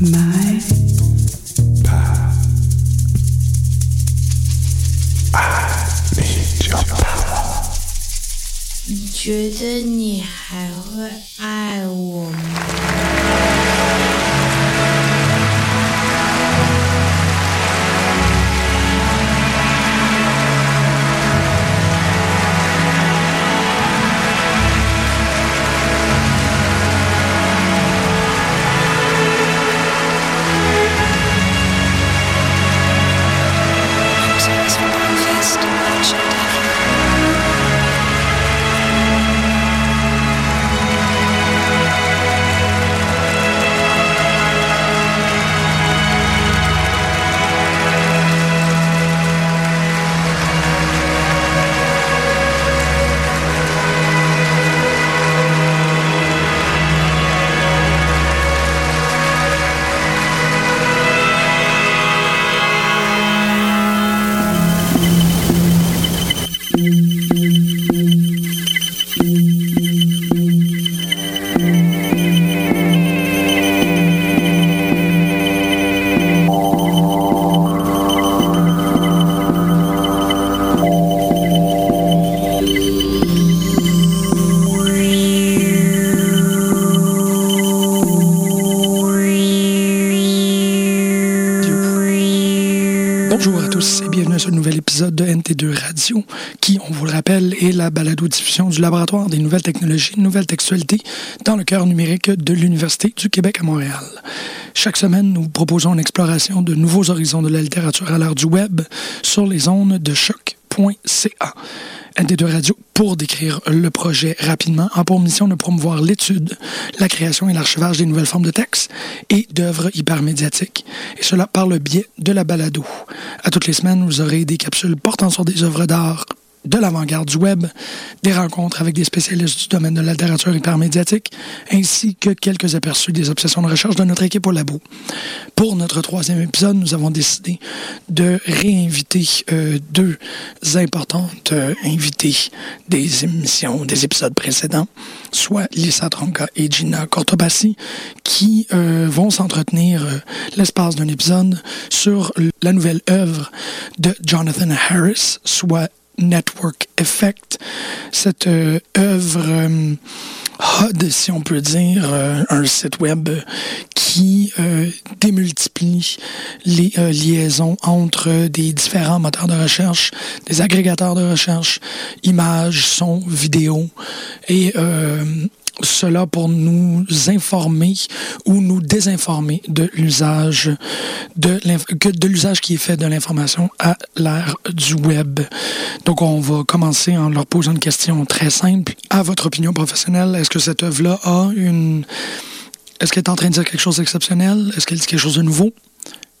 my 你觉得你还会。Balado-diffusion du Laboratoire des nouvelles technologies nouvelles textualités dans le cœur numérique de l'Université du Québec à Montréal. Chaque semaine, nous proposons une exploration de nouveaux horizons de la littérature à l'ère du web sur les ondes de choc.ca. NT2 Radio pour décrire le projet rapidement, a pour mission de promouvoir l'étude, la création et l'archivage des nouvelles formes de texte et d'œuvres hypermédiatiques, et cela par le biais de la balado. À toutes les semaines, vous aurez des capsules portant sur des œuvres d'art de l'avant-garde du web, des rencontres avec des spécialistes du domaine de la littérature hypermédiatique, ainsi que quelques aperçus des obsessions de recherche de notre équipe au labo. Pour notre troisième épisode, nous avons décidé de réinviter euh, deux importantes euh, invitées des émissions, des épisodes précédents, soit Lisa Tronca et Gina Cortobassi, qui euh, vont s'entretenir l'espace d'un épisode sur la nouvelle œuvre de Jonathan Harris, soit Network Effect, cette euh, œuvre euh, HUD, si on peut dire, euh, un site web qui démultiplie les liaisons entre des différents moteurs de recherche, des agrégateurs de recherche, images, sons, vidéos, et cela pour nous informer ou nous désinformer de l'usage de, l'usage qui est fait de l'information à l'ère du web. Donc, on va commencer en leur posant une question très simple. À votre opinion professionnelle, est-ce que cette œuvre-là a une... Est-ce qu'elle est en train de dire quelque chose d'exceptionnel? Est-ce qu'elle dit quelque chose de nouveau?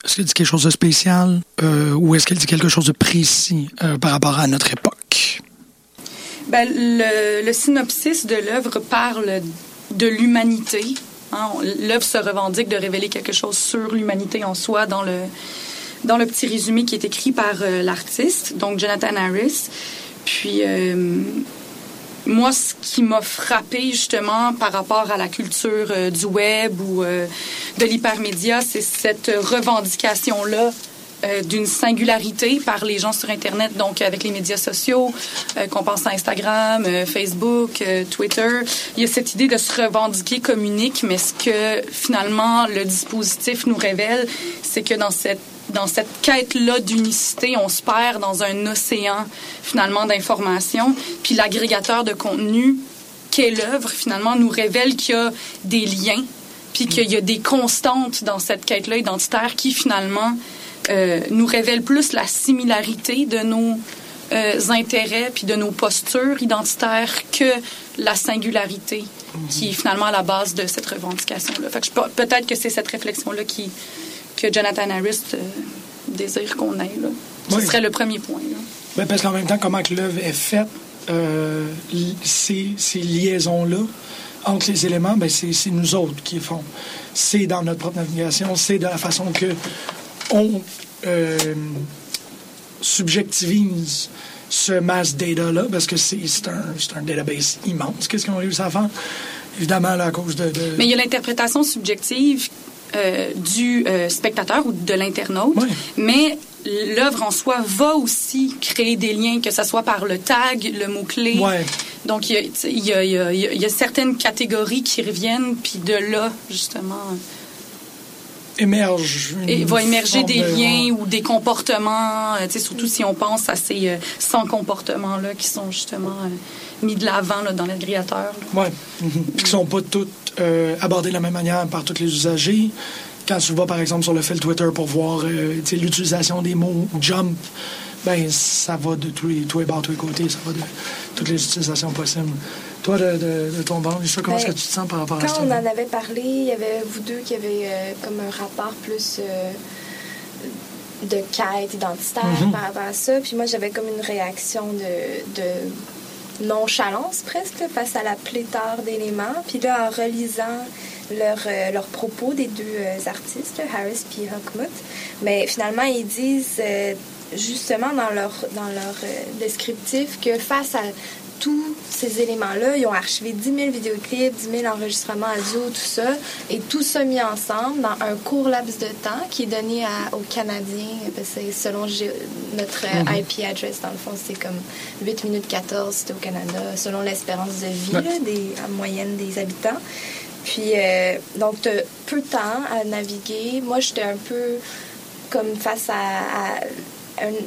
Est-ce qu'elle dit quelque chose de spécial? Euh, ou est-ce qu'elle dit quelque chose de précis euh, par rapport à notre époque? Ben, le, synopsis de l'œuvre parle de l'humanité. Hein. L'œuvre se revendique de révéler quelque chose sur l'humanité en soi dans le, dans le petit résumé qui est écrit par euh, l'artiste, donc Jonathan Harris. Puis, euh, moi, ce qui m'a frappé justement par rapport à la culture euh, du web ou de l'hypermédia, c'est cette revendication-là euh, d'une singularité par les gens sur Internet, donc avec les médias sociaux, euh, qu'on pense à Instagram, euh, Facebook, Twitter. Il y a cette idée de se revendiquer comme unique, mais ce que finalement le dispositif nous révèle, c'est que dans cette dans cette quête-là d'unicité, on se perd dans un océan finalement d'informations. Puis l'agrégateur de contenu, qu'est l'œuvre, finalement, nous révèle qu'il y a des liens, puis qu'il y a des constantes dans cette quête-là identitaire qui finalement euh, nous révèle plus la similarité de nos euh, intérêts puis de nos postures identitaires que la singularité qui est finalement à la base de cette revendication-là. Fait que peut-être que c'est cette réflexion-là qui que Jonathan Harris euh, désire qu'on ait. Là. Ce serait le premier point. Là. Ben, parce qu'en même temps, comment que l'œuvre est faite, ces, ces liaisons-là entre les éléments, ben c'est nous autres qui font. C'est dans notre propre navigation, c'est de la façon que on euh, subjectivise ce mass data-là, parce que c'est un, un database immense. Qu'est-ce qu'on a réussi à faire? Évidemment, là, à cause de... de... Mais il y a l'interprétation subjective euh, du euh, spectateur ou de l'internaute, mais l'œuvre en soi va aussi créer des liens, que ce soit par le tag, le mot-clé. Donc, il y, y a, certaines catégories qui reviennent, puis de là, justement... Émerge. Et va émerger des liens ou des comportements, euh, surtout si on pense à ces 100 comportements-là qui sont justement mis de l'avant dans l'agrégateur. Oui, mhm. qui ne sont pas toutes euh, abordées de la même manière par tous les usagers. Quand tu vas, par exemple, sur le fil Twitter pour voir euh, l'utilisation des mots jump, ben ça va de tous les, tous les bords, tous les côtés, ça va de toutes les utilisations possibles. Toi, de, de, ton bord, comment est-ce ben, que tu te sens par rapport à ça? Quand on en avait parlé, il y avait vous deux qui avaient euh, comme un rapport plus de quête identitaire mhm. par rapport à ça. Puis moi, j'avais comme une réaction de, de nonchalance presque face à la pléthore d'éléments. Puis là, en relisant leurs leur euh, propos des deux euh, artistes, Harris et Huckmuth, mais finalement, ils disent euh, justement dans leur, dans leur descriptif que face à tous ces éléments-là. Ils ont archivé 10 000 vidéoclips, 10 000 enregistrements audio, tout ça, et tout ça mis ensemble dans un court laps de temps qui est donné aux Canadiens. C'est selon notre mhm. IP address, dans le fond, c'est comme 8 minutes 14, c'était au Canada, selon l'espérance de vie des, en moyenne des habitants. Puis, euh, donc, tu as peu de temps à naviguer. Moi, j'étais un peu comme face à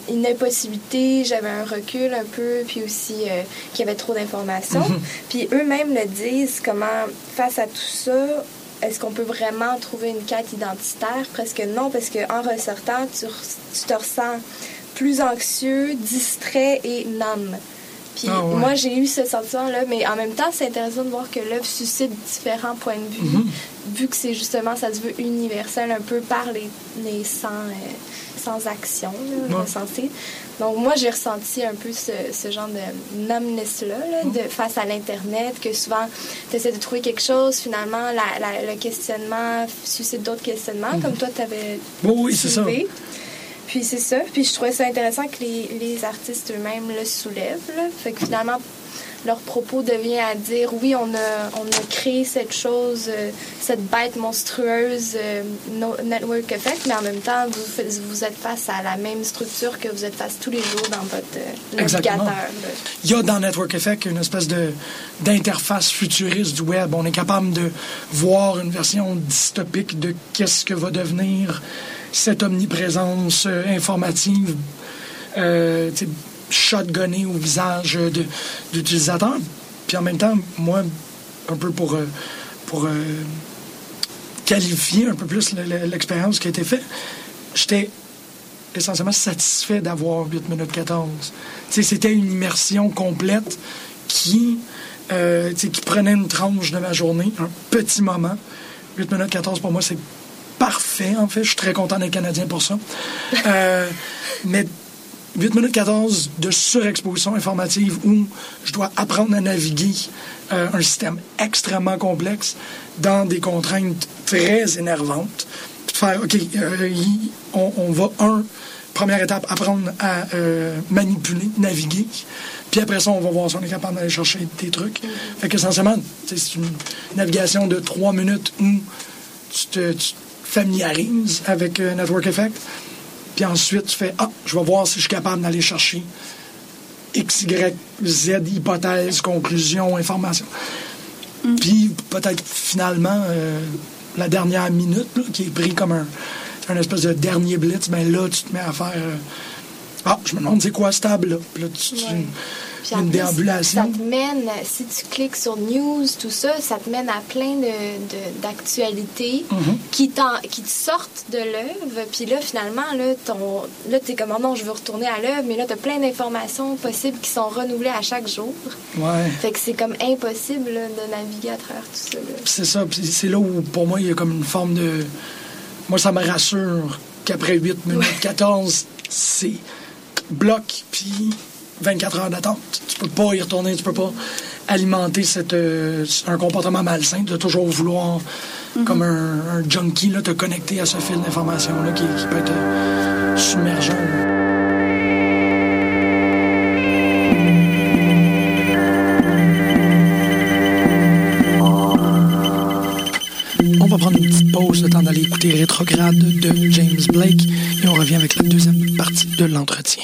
une impossibilité, j'avais un recul un peu, puis aussi euh, qu'il y avait trop d'informations. Mhm. Puis eux-mêmes le disent, comment, face à tout ça, est-ce qu'on peut vraiment trouver une quête identitaire? Presque non, parce qu'en ressortant, tu, tu, te ressens plus anxieux, distrait et numb. Puis ah moi, j'ai eu ce sentiment-là, mais en même temps, c'est intéressant de voir que l'œuvre suscite différents points de vue, mhm. vu que c'est justement, ça se veut universel un peu par les, les sangs. Euh, sans action, Donc, moi, j'ai ressenti un peu ce, genre de numbness-là, de, face à l'Internet, que souvent, tu essaies de trouver quelque chose, finalement, le questionnement suscite d'autres questionnements, comme toi, tu avais oui, c'est ça. Puis c'est ça. Puis je trouvais ça intéressant que les, les artistes eux-mêmes le soulèvent. Fait que finalement, leur propos devient à dire oui, on a, on a créé cette chose, euh, cette bête monstrueuse, euh, Network Effect, mais en même temps, vous, vous êtes face à la même structure que vous êtes face tous les jours dans votre euh, navigateur. Il y a dans Network Effect une espèce de d'interface futuriste du web. On est capable de voir une version dystopique de qu'est-ce que va devenir cette omniprésence informative shotgunné au visage d'utilisateur. Puis en même temps, moi, un peu pour, euh, pour euh, qualifier un peu plus l'expérience qui a été faite, j'étais essentiellement satisfait d'avoir 8 minutes 14. C'était une immersion complète qui, euh, qui prenait une tranche de ma journée, un petit moment. 8 minutes 14 pour moi, c'est parfait, en fait. Je suis très content d'être Canadien pour ça. mais 8 minutes 14 de surexposition informative où je dois apprendre à naviguer euh, un système extrêmement complexe dans des contraintes très énervantes. Faire, OK, euh, on, va, un, première étape, apprendre à euh, manipuler, naviguer. Puis après ça, on va voir si on est capable d'aller chercher des trucs. Fait qu'essentiellement, c'est une navigation de trois minutes où tu te familiarises avec Network Effect puis ensuite, tu fais Ah, je vais voir si je suis capable d'aller chercher X, Y, Z, hypothèse, conclusion, information. Mm. Puis peut-être finalement, euh, la dernière minute, qui est pris comme un, un espèce de dernier blitz, ben là, tu te mets à faire euh, Ah, je me demande c'est quoi ce table-là? Puis là, tu, Puis en Une plus, déambulation. Ça te mène, si tu cliques sur news, tout ça, ça te mène à plein de, de- d'actualités Mhm. qui, te sortent de l'œuvre. Puis là, finalement, là, ton, là t'es comme, oh non, je veux retourner à l'œuvre, mais là, t'as plein d'informations possibles qui sont renouvelées à chaque jour. Ouais. Fait que c'est comme impossible là, de naviguer à travers tout ça. c'est ça. C'est là où, pour moi, il y a comme une forme de. Moi, ça me rassure qu'après 8 minutes 14, c'est bloc, puis 24 heures d'attente. Tu peux pas y retourner, tu peux pas alimenter cette, euh, un comportement malsain de toujours vouloir, comme un, un junkie, là, te connecter à ce fil d'information-là qui, qui peut être euh, submergent. On va prendre une petite pause, le temps d'aller écouter Rétrograde de James Blake, et on revient avec la deuxième partie de l'entretien.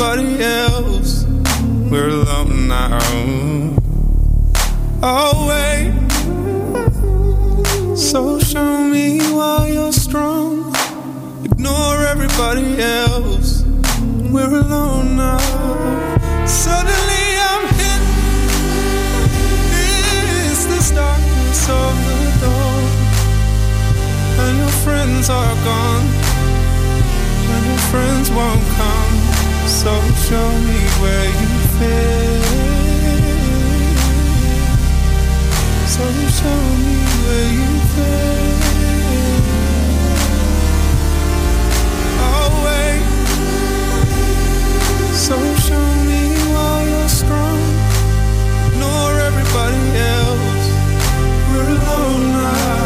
Everybody else. We're alone now. I'll oh, wait. So show me why you're strong. Ignore everybody else. We're alone now. Suddenly I'm hit. It's this darkness of the dawn and your friends are gone, and your friends won't come. So show me where you fit. So show me where you fit. I'll wait. So show me why you're strong. Ignore everybody else. We're alone now.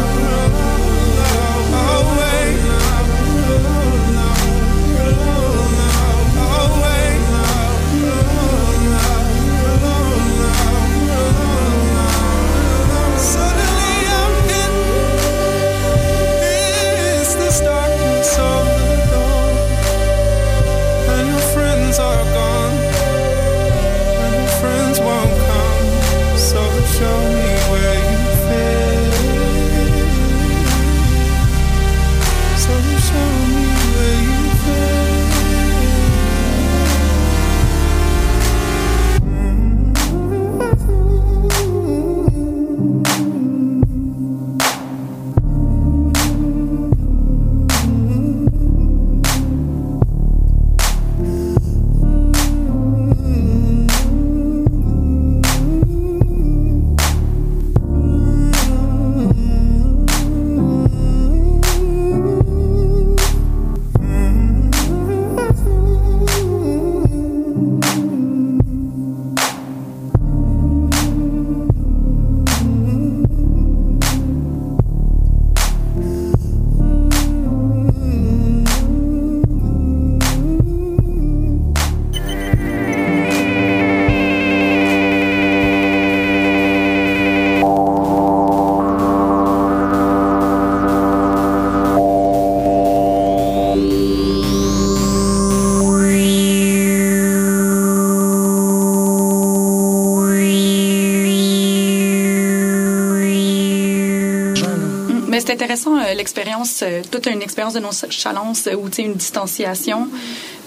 Intéressant euh, l'expérience, euh, toute une expérience de nonchalance ou une distanciation.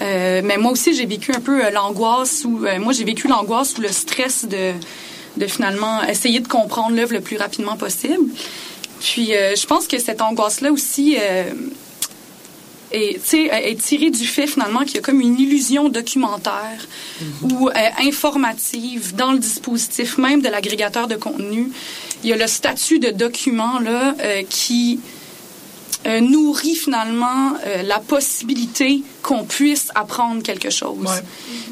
mais moi aussi, j'ai vécu un peu l'angoisse ou moi j'ai vécu l'angoisse ou le stress de de finalement essayer de comprendre l'œuvre le plus rapidement possible. Puis je pense que cette angoisse-là aussi est, est tirée du fait finalement qu'il y a comme une illusion documentaire mm-hmm. ou informative dans le dispositif même de l'agrégateur de contenu il y a le statut de document là, euh, qui euh, nourrit finalement euh, la possibilité qu'on puisse apprendre quelque chose.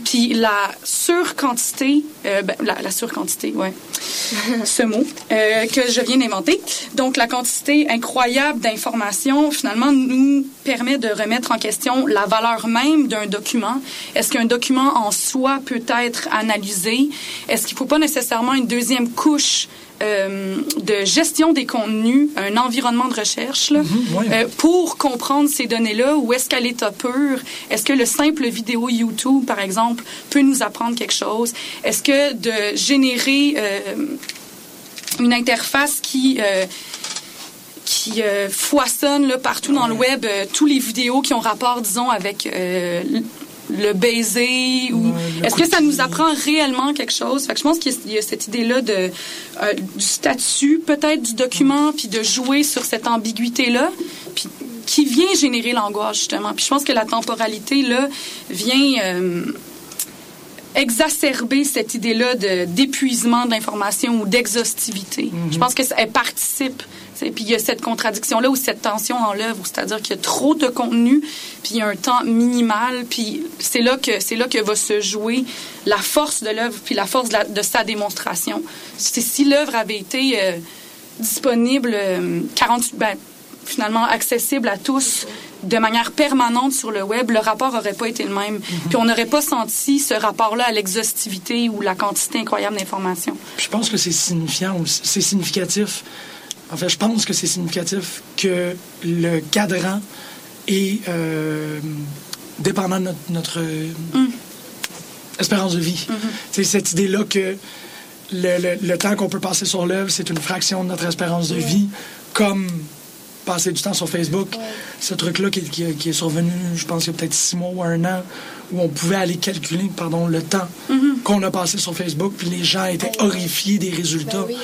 Puis la surquantité, euh, ben, la, la, surquantité, ouais, ce mot que je viens d'inventer. Donc la quantité incroyable d'informations finalement nous permet de remettre en question la valeur même d'un document. Est-ce qu'un document en soi peut être analysé? Est-ce qu'il ne faut pas nécessairement une deuxième couche euh, de gestion des contenus, un environnement de recherche là, mhm, euh, pour comprendre ces données-là. Où est-ce qu'à l'état pur, est-ce que le simple vidéo YouTube, par exemple, peut nous apprendre quelque chose? Est-ce que de générer euh, une interface qui qui foisonne là, partout dans le web tous les vidéos qui ont rapport, disons, avec le baiser ou est-ce que ça nous apprend réellement quelque chose? Fait que je pense qu'il y a cette idée là de euh, du statut peut-être du document puis de jouer sur cette ambiguïté là puis qui vient générer l'angoisse justement. Puis je pense que la temporalité là vient euh, exacerber cette idée là de d'épuisement d'information ou d'exhaustivité mm-hmm. je pense que ça participe puis il y a cette contradiction-là ou cette tension dans l'œuvre, c'est-à-dire qu'il y a trop de contenu, puis il y a un temps minimal, puis c'est là que c'est là que va se jouer la force de l'œuvre, puis la force de, sa démonstration. Si l'œuvre avait été euh, disponible 48, euh, ben, finalement accessible à tous de manière permanente sur le web, le rapport n'aurait pas été le même. Mm-hmm. Puis on n'aurait pas senti ce rapport-là à l'exhaustivité ou la quantité incroyable d'informations. Je pense que c'est signifiant, c'est significatif en fait, je pense que c'est significatif que le cadran est euh, dépendant de notre, mm. espérance de vie. Mm-hmm. C'est cette idée-là que le, temps qu'on peut passer sur l'œuvre, c'est une fraction de notre espérance de vie, comme passer du temps sur Facebook. Ce truc-là qui, est survenu, je pense, il y a peut-être six mois ou un an, où on pouvait aller calculer pardon, le temps mm-hmm. qu'on a passé sur Facebook, puis les gens étaient horrifiés des résultats. Ben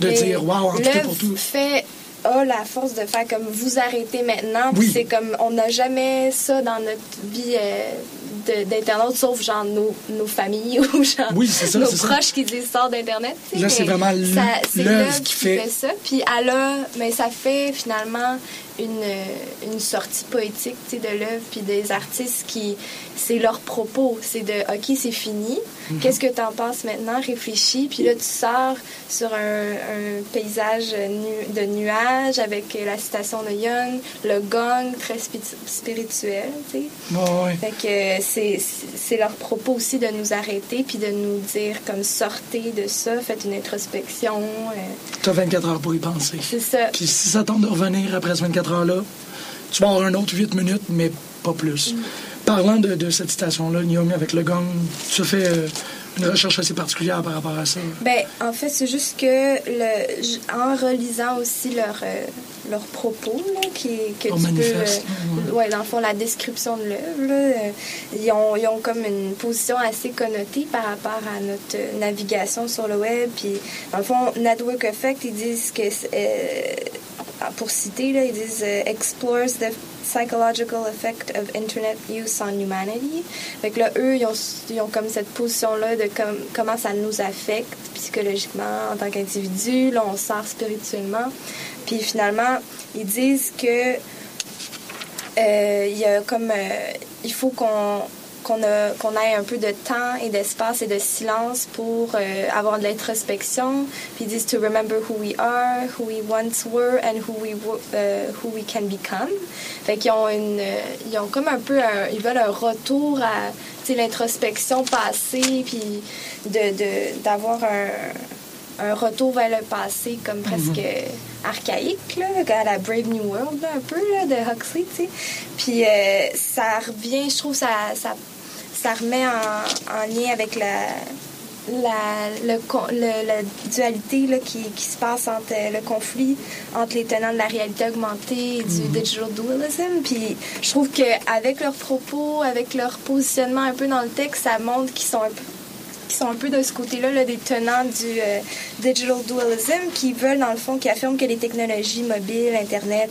de dire waouh, en tout cas pour tout. fait a la force de faire comme vous arrêtez maintenant. C'est comme on n'a jamais ça dans notre vie euh, d'internet sauf genre nos, nos, familles ou genre nos proches qui disent ça d'internet. Là c'est vraiment l'œuvre qui, fait... fait ça. Puis elle a, mais ça fait finalement une, une sortie poétique de l'œuvre, puis des artistes qui, c'est leur propos, c'est de, OK, c'est fini, mhm. qu'est-ce que tu en penses maintenant, réfléchis, puis là, tu sors sur un, un paysage de nuages avec la citation de Young, le gong très spirituel, tu sais. Fait que c'est, c'est leur propos aussi de nous arrêter, puis de nous dire, comme, sortez de ça, faites une introspection. Euh. Tu as 24 heures pour y penser. C'est ça. Puis si ça tente de revenir après 24 là tu vas avoir un autre 8 minutes, mais pas plus. Mm. Parlant de, cette citation-là, Naomi, avec le gong, tu fais euh, une recherche assez particulière par rapport à ça? Ben, en fait, c'est juste que le, en relisant aussi leurs leur euh, propos, qui, que tu peux, euh, ouais. dans le fond, la description de l'œuvre, ils, ont, ils ont comme une position assez connotée par rapport à notre navigation sur le web. Puis, dans le fond, Network Effect, ils disent que ah, pour citer, ils disent euh, explores the psychological effect of internet use on humanity. Fait que là, eux, ils ont, comme cette position-là de comment ça nous affecte psychologiquement en tant qu'individu. Là, on sort spirituellement. Puis finalement, ils disent que euh, y a comme euh, il faut qu'on qu'on ait un peu de temps et d'espace et de silence pour euh, avoir de l'introspection. Puis ils disent to remember who we are, who we once were, and who we, uh, who we can become. Fait qu'ils ont une, euh, ils ont comme un peu, ils veulent un retour à l'introspection passée, puis de d'avoir un un retour vers le passé comme presque mhm. archaïque, là, à la Brave New World, un peu, là, de Huxley, tu sais. Puis ça revient, je trouve, ça, ça ça remet en, lien avec la, la, le, con- le- la dualité là, qui, qui se passe entre euh, le conflit entre les tenants de la réalité augmentée et du digital dualism. Puis je trouve qu'avec leurs propos, avec leur positionnement un peu dans le texte, ça montre qu'ils sont un peu qui sont un peu de ce côté-là, là, des tenants du euh, digital dualism, qui veulent, dans le fond, qui affirment que les technologies mobiles, Internet,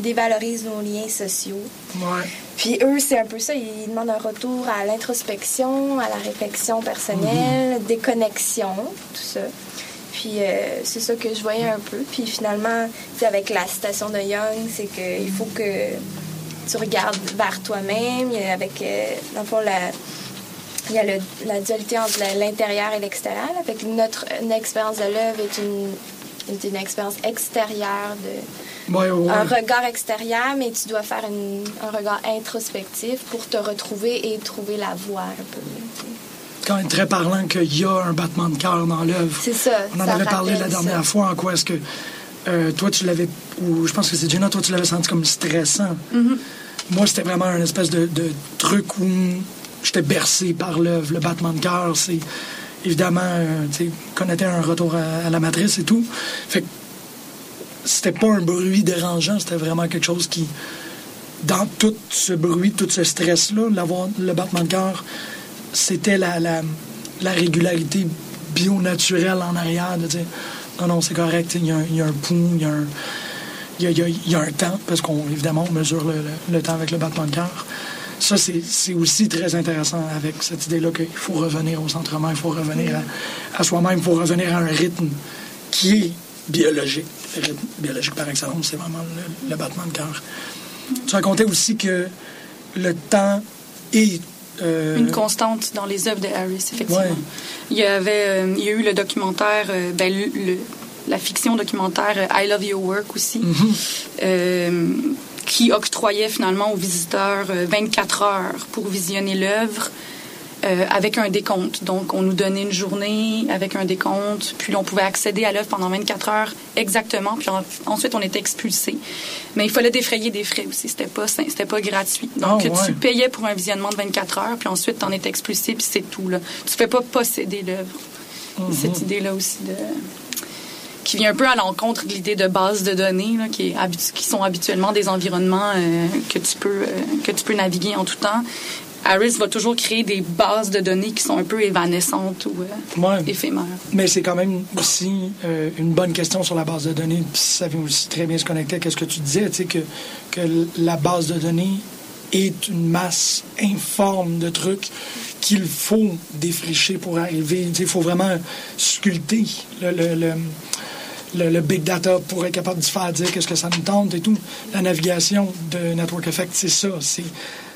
dévalorisent nos liens sociaux. Ouais. Puis eux, c'est un peu ça. Ils demandent un retour à l'introspection, à la réflexion personnelle, déconnexion, tout ça. Puis euh, c'est ça que je voyais un peu. Puis finalement, avec la citation de Young, c'est qu'il faut que tu regardes vers toi-même. Il y a Avec, euh, dans le fond, la, il y a le- la dualité entre l'intérieur et l'extérieur. que notre une expérience de l'œuvre est une, est une expérience extérieure de, Ouais, ouais, un regard extérieur, mais tu dois faire une- un regard introspectif pour te retrouver et trouver la voie un peu. quand même très parlant qu'il y a un battement de cœur dans l'œuvre. C'est ça. On en ça avait parlé la dernière ça. fois, en quoi est-ce que euh, toi, tu l'avais, ou je pense que c'est Jenna, toi, tu l'avais senti comme stressant. Mm-hmm. Moi, c'était vraiment un espèce de, de truc où j'étais bercé par l'œuvre. Le battement de cœur, c'est évidemment, euh, connaître un retour à, la matrice et tout. Fait que c'était pas un bruit dérangeant, c'était vraiment quelque chose qui, dans tout ce bruit, tout ce stress-là, le battement de cœur, c'était la, la, la régularité bio-naturelle en arrière de dire non, non, c'est correct, il y, a un- il y a un pouls, il y a un. Il y y a- un temps, parce qu'on évidemment on mesure le- le temps avec le battement de cœur. Ça, c'est aussi très intéressant avec cette idée-là qu'il faut revenir au centrement, il faut revenir à, à soi-même, il faut revenir à un rythme qui est biologique. Le rythme biologique par excellence, c'est vraiment le, le battement de cœur. Tu racontais aussi que le temps est. euh, Une constante dans les œuvres de Harris, effectivement. Ouais. Il y avait, euh, il y a eu le documentaire, euh, ben, le- le- la fiction documentaire I Love Your Work aussi, euh, qui octroyait finalement aux visiteurs euh, 24 heures pour visionner l'œuvre. euh, avec un décompte. Donc, on nous donnait une journée avec un décompte, puis on pouvait accéder à l'œuvre pendant 24 heures exactement, puis en- ensuite on était expulsé. Mais il fallait défrayer des frais aussi, c'était pas c'était pas gratuit. Donc, Ah, ouais. tu payais pour un visionnement de 24 heures, puis ensuite t'en étais expulsé, puis c'est tout là. Tu fais pas posséder l'œuvre. Mhm. Cette idée-là aussi de qui vient un peu à l'encontre de l'idée de base de données là, qui, est habitu- qui sont habituellement des environnements euh, que tu peux euh, que tu peux naviguer en tout temps. Harris va toujours créer des bases de données qui sont un peu évanescentes ou euh, Ouais. éphémères. Mais c'est quand même aussi euh, une bonne question sur la base de données. Puis ça vient aussi très bien se connecter à ce que tu disais, que, que la base de données est une masse informe de trucs qu'il faut défricher pour arriver. Il faut vraiment sculpter le, le, le, le- big data pour être capable de faire dire qu'est-ce que ça nous tente et tout. La navigation de Network Effect, c'est ça. C'est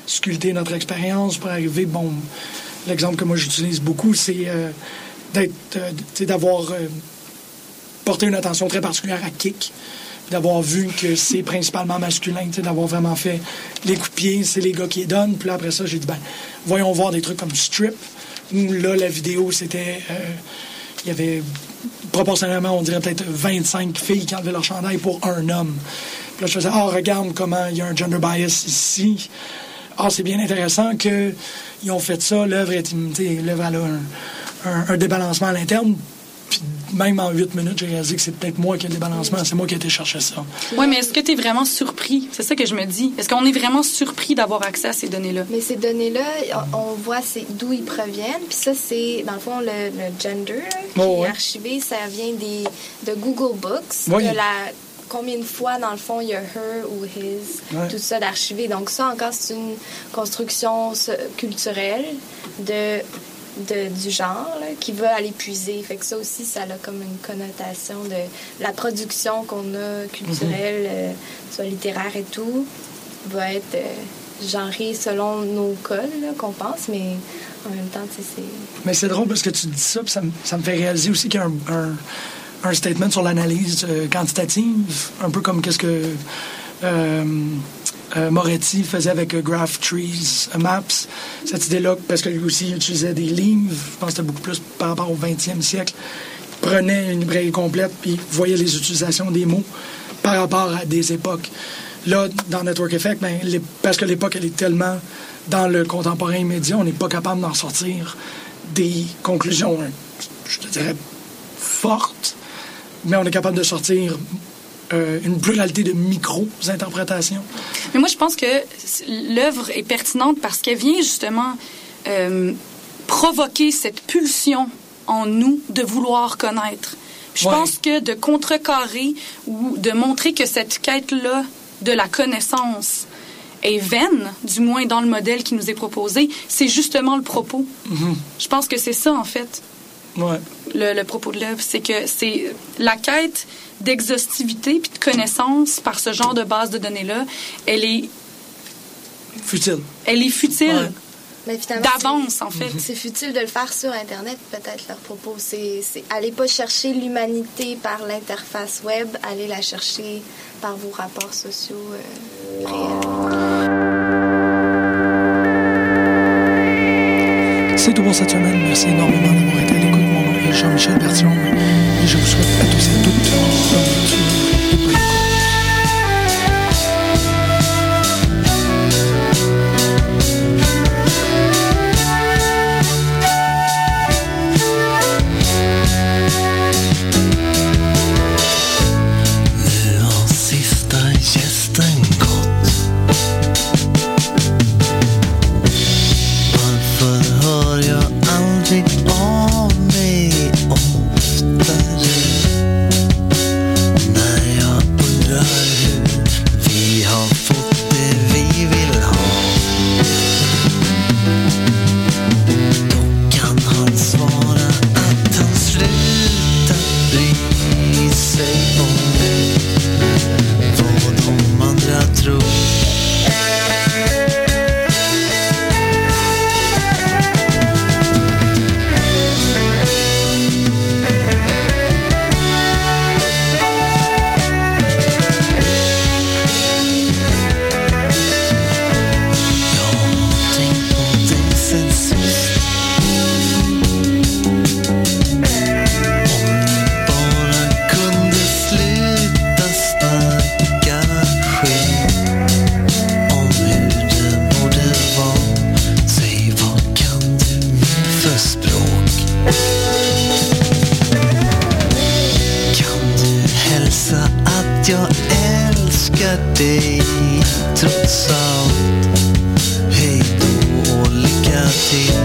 sculpter notre expérience pour arriver, bon, l'exemple que moi j'utilise beaucoup, c'est euh, d'être, euh, d'avoir euh, porté une attention très particulière à Kick, d'avoir vu que c'est principalement masculin, d'avoir vraiment fait les coups de pied, c'est les gars qui donnent. Puis là, après ça, j'ai dit, ben, voyons voir des trucs comme Strip, où là, la vidéo, c'était. il y avait proportionnellement, on dirait peut-être 25 filles qui enlevaient leur chandail pour un homme. Puis là, je faisais, ah, regarde comment il y a un gender bias ici. Ah, c'est bien intéressant qu'ils ont fait ça. L'œuvre est, l'œuvre a un débalancement à l'interne. Puis même en 8 minutes, j'ai réalisé que c'est peut-être moi qui ai le débalancement. C'est moi qui ai été chercher ça. Oui, mais est-ce que tu es vraiment surpris? C'est ça que je me dis. Est-ce qu'on est vraiment surpris d'avoir accès à ces données-là? Mais ces données-là, on, on voit c'est d'où ils proviennent. Puis ça, c'est, dans le fond, le, le gender là, qui Oh, ouais. est archivé. Ça vient des, de Google Books. Oui. De la, combien de fois, dans le fond, il y a her ou his, Ouais. tout ça d'archivé. Donc ça, encore, c'est une construction culturelle de, de, du genre là, qui va aller puiser. Fait que ça aussi, ça a comme une connotation de la production qu'on a culturelle, euh, soit littéraire et tout, va être euh, genrée selon nos codes qu'on pense, mais en même temps, tu sais, c'est... Mais c'est drôle parce que tu dis ça, puis ça, me- ça me fait réaliser aussi qu'il y a un, un- un statement sur l'analyse euh, quantitative, un peu comme qu'est-ce que Moretti faisait avec euh, Graph Trees euh, Maps. Cette idée-là, parce que lui aussi il utilisait des livres, je pense que c'était beaucoup plus par rapport au 20e siècle. Il prenait une librairie complète, puis voyait les utilisations des mots par rapport à des époques. Là, dans Network Effect, ben, parce que l'époque, elle est tellement dans le contemporain immédiat, on n'est pas capable d'en sortir des conclusions, je te dirais, fortes, mais on est capable de sortir euh, une pluralité de micro-interprétations. Mais moi, je pense que l'œuvre est pertinente parce qu'elle vient justement euh, provoquer cette pulsion en nous de vouloir connaître. Je Ouais. pense que de contrecarrer ou de montrer que cette quête-là de la connaissance est vaine, du moins dans le modèle qui nous est proposé, c'est justement le propos. Mhm. Je pense que c'est ça, en fait, Ouais. le, le propos de l'œuvre. C'est que c'est la quête d'exhaustivité puis de connaissance par ce genre de base de données-là, elle est, Futile. elle est futile Ouais. Mais finalement, d'avance, en fait. C'est futile de le faire sur Internet, peut-être leur propos. C'est, c'est allez pas chercher l'humanité par l'interface web, allez la chercher par vos rapports sociaux euh, réels. C'est tout pour cette semaine. Merci énormément d'avoir été Jean-Michel Bertillon et je vous souhaite à tous et toutes une bonne lecture penalty